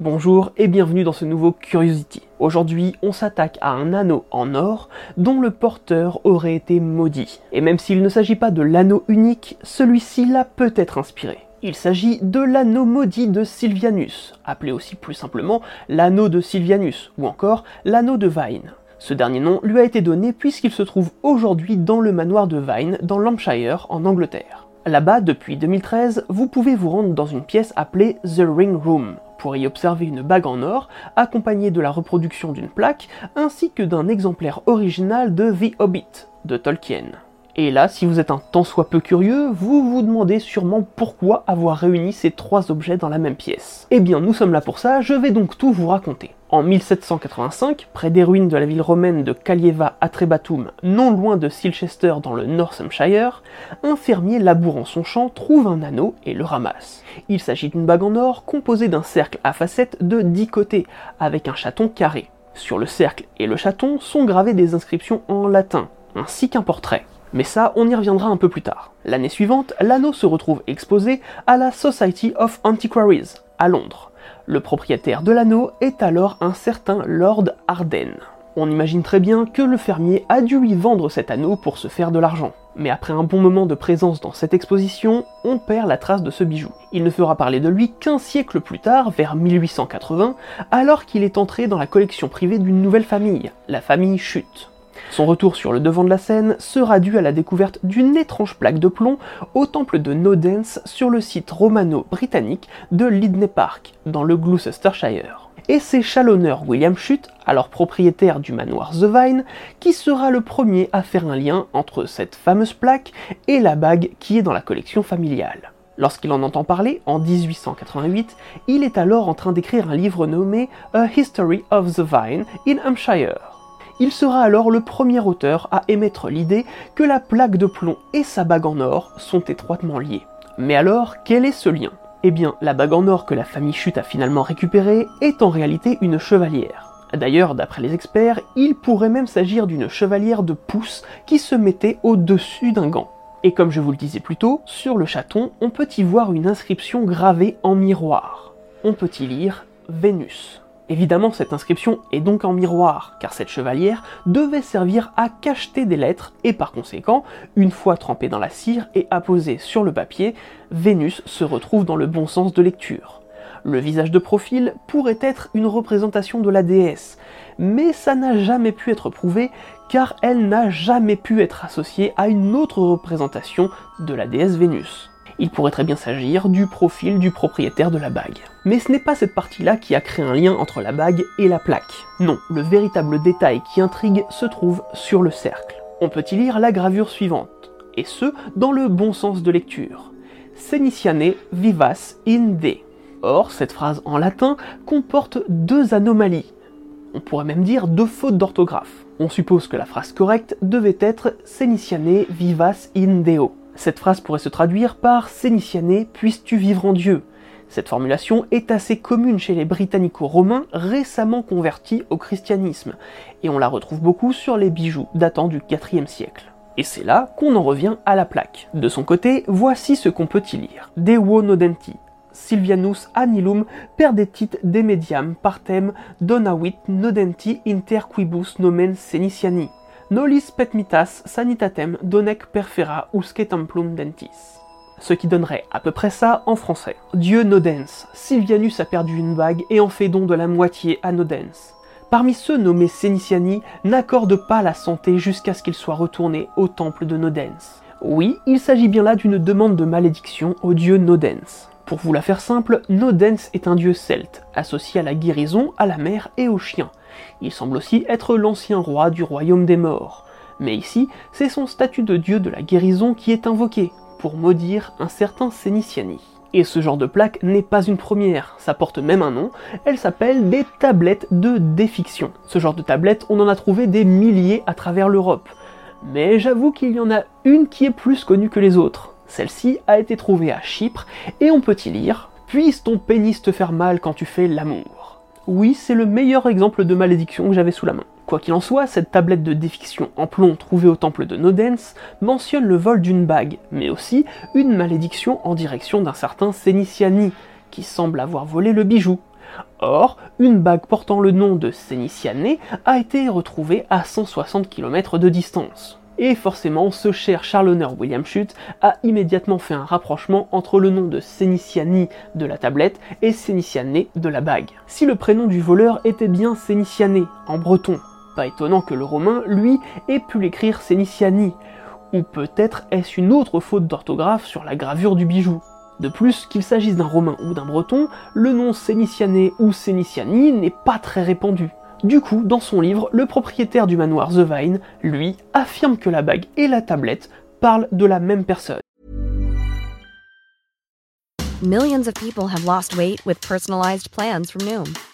Bonjour et bienvenue dans ce nouveau Curiosity. Aujourd'hui, on s'attaque à un anneau en or dont le porteur aurait été maudit. Et même s'il ne s'agit pas de l'anneau unique, celui-ci l'a peut-être inspiré. Il s'agit de l'anneau maudit de Sylvianus, appelé aussi plus simplement l'anneau de Sylvianus, ou encore l'anneau de Vine. Ce dernier nom lui a été donné puisqu'il se trouve aujourd'hui dans le manoir de Vine, dans Lampshire, en Angleterre. Là-bas, depuis 2013, vous pouvez vous rendre dans une pièce appelée The Ring Room, pour y observer une bague en or, accompagnée de la reproduction d'une plaque, ainsi que d'un exemplaire original de The Hobbit, de Tolkien. Et là, si vous êtes un tant soit peu curieux, vous vous demandez sûrement pourquoi avoir réuni ces trois objets dans la même pièce. Eh bien, nous sommes là pour ça, je vais donc tout vous raconter. En 1785, près des ruines de la ville romaine de Calieva Atrebatum, non loin de Silchester dans le Northamptonshire, un fermier labourant son champ trouve un anneau et le ramasse. Il s'agit d'une bague en or composée d'un cercle à facettes de 10 côtés, avec un chaton carré. Sur le cercle et le chaton sont gravées des inscriptions en latin, ainsi qu'un portrait. Mais ça, on y reviendra un peu plus tard. L'année suivante, l'anneau se retrouve exposé à la Society of Antiquaries, à Londres. Le propriétaire de l'anneau est alors un certain Lord Arden. On imagine très bien que le fermier a dû lui vendre cet anneau pour se faire de l'argent. Mais après un bon moment de présence dans cette exposition, on perd la trace de ce bijou. Il ne fera parler de lui qu'un siècle plus tard, vers 1880, alors qu'il est entré dans la collection privée d'une nouvelle famille, la famille Chute. Son retour sur le devant de la scène sera dû à la découverte d'une étrange plaque de plomb au temple de Nodens sur le site romano-britannique de Lydney Park, dans le Gloucestershire. Et c'est Chalonneur William Chute, alors propriétaire du manoir The Vine, qui sera le premier à faire un lien entre cette fameuse plaque et la bague qui est dans la collection familiale. Lorsqu'il en entend parler, en 1888, il est alors en train d'écrire un livre nommé A History of the Vine in Hampshire. Il sera alors le premier auteur à émettre l'idée que la plaque de plomb et sa bague en or sont étroitement liées. Mais alors, quel est ce lien? Eh bien, la bague en or que la famille Chute a finalement récupérée est en réalité une chevalière. D'ailleurs, d'après les experts, il pourrait même s'agir d'une chevalière de pouce qui se mettait au-dessus d'un gant. Et comme je vous le disais plus tôt, sur le chaton, on peut y voir une inscription gravée en miroir. On peut y lire Vénus. Évidemment, cette inscription est donc en miroir, car cette chevalière devait servir à cacheter des lettres, et par conséquent, une fois trempée dans la cire et apposée sur le papier, Vénus se retrouve dans le bon sens de lecture. Le visage de profil pourrait être une représentation de la déesse, mais ça n'a jamais pu être prouvé car elle n'a jamais pu être associée à une autre représentation de la déesse Vénus. Il pourrait très bien s'agir du profil du propriétaire de la bague. Mais ce n'est pas cette partie-là qui a créé un lien entre la bague et la plaque. Non, le véritable détail qui intrigue se trouve sur le cercle. On peut y lire la gravure suivante, et ce, dans le bon sens de lecture. Seniciane vivas in de. Or, cette phrase en latin comporte deux anomalies. On pourrait même dire deux fautes d'orthographe. On suppose que la phrase correcte devait être Seniciane vivas in Deo. Cette phrase pourrait se traduire par Seniciane puisses-tu vivre en Dieu? Cette formulation est assez commune chez les britannico-romains récemment convertis au christianisme, et on la retrouve beaucoup sur les bijoux datant du IVe siècle. Et c'est là qu'on en revient à la plaque. De son côté, voici ce qu'on peut y lire. Devo nodenti. Silvianus anilum perdetit demediam partem donavit nodenti inter quibus nomen seniciani. Nolis petmitas sanitatem donec perfera usque templum dentis ce qui donnerait à peu près ça en français. Dieu Nodens, Silvianus a perdu une bague et en fait don de la moitié à Nodens. Parmi ceux nommés Seniciani, n'accorde pas la santé jusqu'à ce qu'il soit retourné au temple de Nodens. Oui, il s'agit bien là d'une demande de malédiction au dieu Nodens. Pour vous la faire simple, Nodens est un dieu celte, associé à la guérison, à la mer et aux chiens. Il semble aussi être l'ancien roi du royaume des morts. Mais ici, c'est son statut de dieu de la guérison qui est invoqué, pour maudire un certain Sénitiani. Et ce genre de plaque n'est pas une première, ça porte même un nom, elle s'appelle des tablettes de défiction. Ce genre de tablettes, on en a trouvé des milliers à travers l'Europe. Mais j'avoue qu'il y en a une qui est plus connue que les autres. Celle-ci a été trouvée à Chypre et on peut y lire Puisse ton pénis te faire mal quand tu fais l'amour. Oui, c'est le meilleur exemple de malédiction que j'avais sous la main. Quoi qu'il en soit, cette tablette de défiction en plomb trouvée au temple de Nodens mentionne le vol d'une bague, mais aussi une malédiction en direction d'un certain Sénitiani, qui semble avoir volé le bijou. Or, une bague portant le nom de Sénitiane a été retrouvée à 160 km de distance. Et forcément, ce cher Charlonneur William Schutt a immédiatement fait un rapprochement entre le nom de Sénitiani de la tablette et Sénitiane de la bague. Si le prénom du voleur était bien Sénitiane en breton, pas étonnant que le romain, lui, ait pu l'écrire Sénitiani, ou peut-être est-ce une autre faute d'orthographe sur la gravure du bijou. De plus, qu'il s'agisse d'un romain ou d'un breton, le nom Sénitiané ou Sénitiani n'est pas très répandu. Du coup, dans son livre, le propriétaire du manoir The Vine, lui, affirme que la bague et la tablette parlent de la même personne. Millions of people have lost weight with personalized plans from Noom,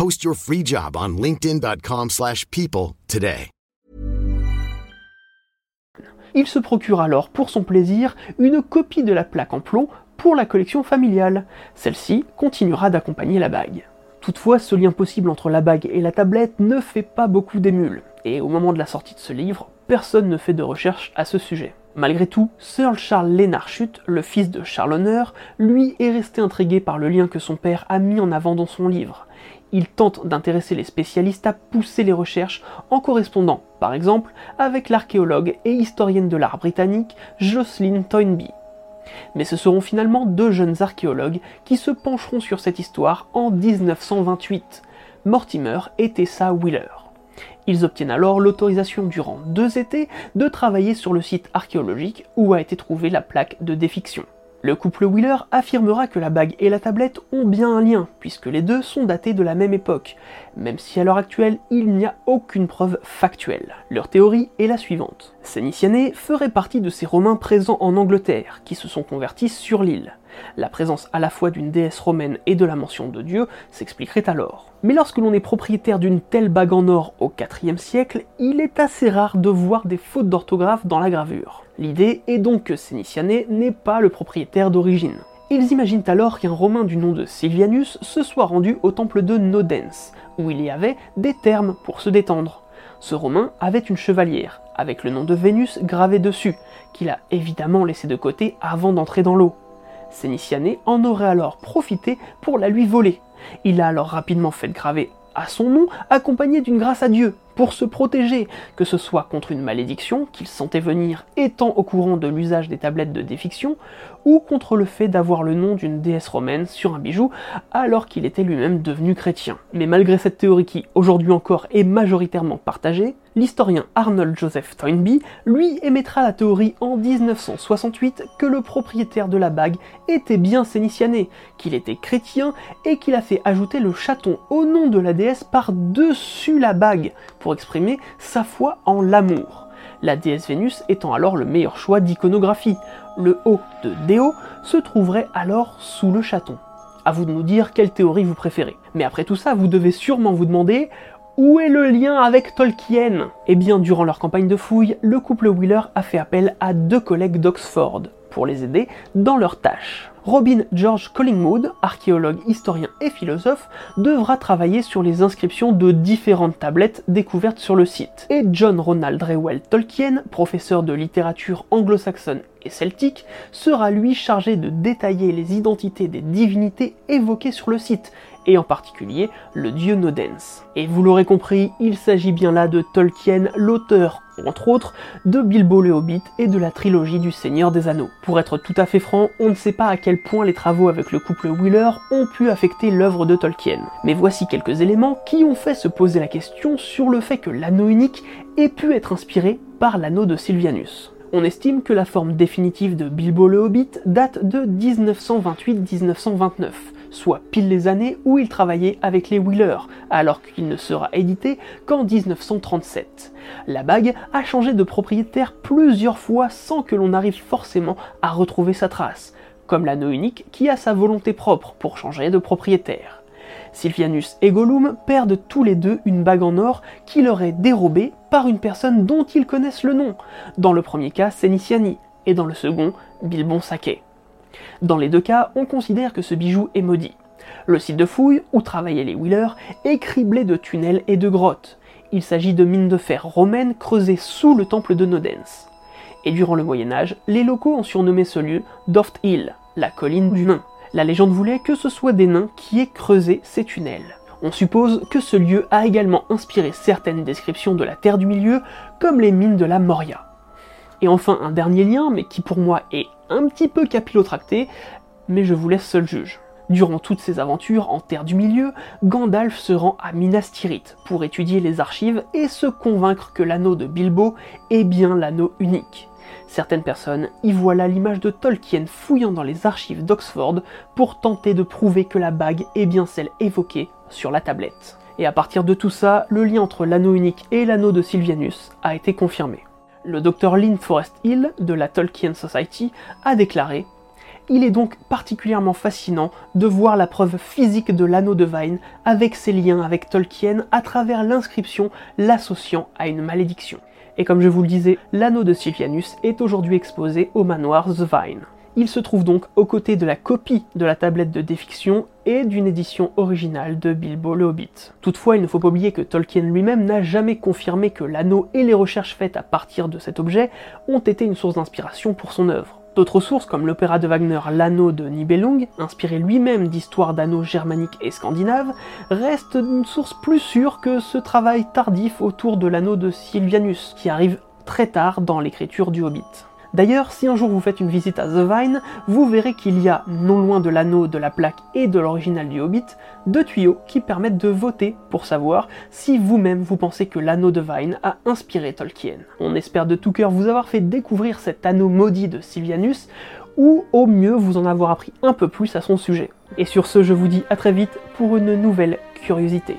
Post your free job on linkedin.com/people slash people today. Il se procure alors pour son plaisir une copie de la plaque en plomb pour la collection familiale. Celle-ci continuera d'accompagner la bague. Toutefois, ce lien possible entre la bague et la tablette ne fait pas beaucoup d'émules, et au moment de la sortie de ce livre, personne ne fait de recherche à ce sujet. Malgré tout, Sir Charles Lénard Chute, le fils de Charles Honneur, lui est resté intrigué par le lien que son père a mis en avant dans son livre. Il tente d'intéresser les spécialistes à pousser les recherches en correspondant, par exemple, avec l'archéologue et historienne de l'art britannique Jocelyn Toynbee. Mais ce seront finalement deux jeunes archéologues qui se pencheront sur cette histoire en 1928, Mortimer et Tessa Wheeler. Ils obtiennent alors l'autorisation durant deux étés de travailler sur le site archéologique où a été trouvée la plaque de défiction. Le couple Wheeler affirmera que la bague et la tablette ont bien un lien, puisque les deux sont datés de la même époque, même si à l'heure actuelle il n'y a aucune preuve factuelle. Leur théorie est la suivante. Sénitiané ferait partie de ces Romains présents en Angleterre, qui se sont convertis sur l'île. La présence à la fois d'une déesse romaine et de la mention de Dieu s'expliquerait alors. Mais lorsque l'on est propriétaire d'une telle bague en or au IVe siècle, il est assez rare de voir des fautes d'orthographe dans la gravure. L'idée est donc que Sénitiané n'est pas le propriétaire d'origine. Ils imaginent alors qu'un Romain du nom de Silvianus se soit rendu au temple de Nodens, où il y avait des termes pour se détendre. Ce Romain avait une chevalière, avec le nom de Vénus gravé dessus, qu'il a évidemment laissé de côté avant d'entrer dans l'eau. Sénitiané en aurait alors profité pour la lui voler. Il a alors rapidement fait graver à son nom, accompagné d'une grâce à Dieu, pour se protéger, que ce soit contre une malédiction qu'il sentait venir étant au courant de l'usage des tablettes de défiction, ou contre le fait d'avoir le nom d'une déesse romaine sur un bijou alors qu'il était lui-même devenu chrétien. Mais malgré cette théorie qui aujourd'hui encore est majoritairement partagée, l'historien Arnold Joseph Toynbee, lui, émettra la théorie en 1968 que le propriétaire de la bague était bien sénitiané, qu'il était chrétien et qu'il a fait ajouter le chaton au nom de la déesse par-dessus la bague pour exprimer sa foi en l'amour la déesse Vénus étant alors le meilleur choix d'iconographie. Le haut de Déo se trouverait alors sous le chaton. À vous de nous dire quelle théorie vous préférez. Mais après tout ça, vous devez sûrement vous demander où est le lien avec Tolkien? Eh bien, durant leur campagne de fouilles, le couple Wheeler a fait appel à deux collègues d'Oxford pour les aider dans leurs tâches. Robin George Collingwood, archéologue, historien et philosophe, devra travailler sur les inscriptions de différentes tablettes découvertes sur le site. Et John Ronald Reuel Tolkien, professeur de littérature anglo-saxonne et celtique, sera lui chargé de détailler les identités des divinités évoquées sur le site, et en particulier le dieu Nodens. Et vous l'aurez compris, il s'agit bien là de Tolkien, l'auteur, entre autres, de Bilbo le Hobbit et de la trilogie du Seigneur des Anneaux. Pour être tout à fait franc, on ne sait pas à quel point les travaux avec le couple Wheeler ont pu affecter l'œuvre de Tolkien. Mais voici quelques éléments qui ont fait se poser la question sur le fait que l'anneau unique ait pu être inspiré par l'anneau de Sylvianus. On estime que la forme définitive de Bilbo le Hobbit date de 1928-1929, soit pile les années où il travaillait avec les Wheeler, alors qu'il ne sera édité qu'en 1937. La bague a changé de propriétaire plusieurs fois sans que l'on arrive forcément à retrouver sa trace, comme l'anneau unique qui a sa volonté propre pour changer de propriétaire. Sylvianus et Gollum perdent tous les deux une bague en or qui leur est dérobée par une personne dont ils connaissent le nom. Dans le premier cas, c'est et dans le second, Bilbon Saquet. Dans les deux cas, on considère que ce bijou est maudit. Le site de fouille, où travaillaient les Wheeler, est criblé de tunnels et de grottes. Il s'agit de mines de fer romaines creusées sous le temple de Nodens. Et durant le Moyen Âge, les locaux ont surnommé ce lieu Doft Hill, la colline du nain. La légende voulait que ce soit des nains qui aient creusé ces tunnels. On suppose que ce lieu a également inspiré certaines descriptions de la Terre du Milieu, comme les mines de la Moria. Et enfin, un dernier lien, mais qui pour moi est un petit peu capillotracté, mais je vous laisse seul juge. Durant toutes ses aventures en Terre du Milieu, Gandalf se rend à Minas Tirith pour étudier les archives et se convaincre que l'anneau de Bilbo est bien l'anneau unique. Certaines personnes y voient là l'image de Tolkien fouillant dans les archives d'Oxford pour tenter de prouver que la bague est bien celle évoquée sur la tablette. Et à partir de tout ça, le lien entre l'anneau unique et l'anneau de Sylvianus a été confirmé. Le docteur Lynn Forest Hill de la Tolkien Society a déclaré il est donc particulièrement fascinant de voir la preuve physique de l'anneau de Vine avec ses liens avec Tolkien à travers l'inscription l'associant à une malédiction. Et comme je vous le disais, l'anneau de Sylvianus est aujourd'hui exposé au manoir The Vine. Il se trouve donc aux côtés de la copie de la tablette de défiction et d'une édition originale de Bilbo le Hobbit. Toutefois, il ne faut pas oublier que Tolkien lui-même n'a jamais confirmé que l'anneau et les recherches faites à partir de cet objet ont été une source d'inspiration pour son œuvre. D'autres sources, comme l'opéra de Wagner L'Anneau de Nibelung, inspiré lui-même d'histoires d'anneaux germaniques et scandinaves, restent une source plus sûre que ce travail tardif autour de l'anneau de Sylvianus, qui arrive très tard dans l'écriture du Hobbit. D'ailleurs, si un jour vous faites une visite à The Vine, vous verrez qu'il y a, non loin de l'anneau, de la plaque et de l'original du Hobbit, deux tuyaux qui permettent de voter pour savoir si vous-même vous pensez que l'anneau de Vine a inspiré Tolkien. On espère de tout cœur vous avoir fait découvrir cet anneau maudit de Sylvianus, ou au mieux vous en avoir appris un peu plus à son sujet. Et sur ce, je vous dis à très vite pour une nouvelle curiosité.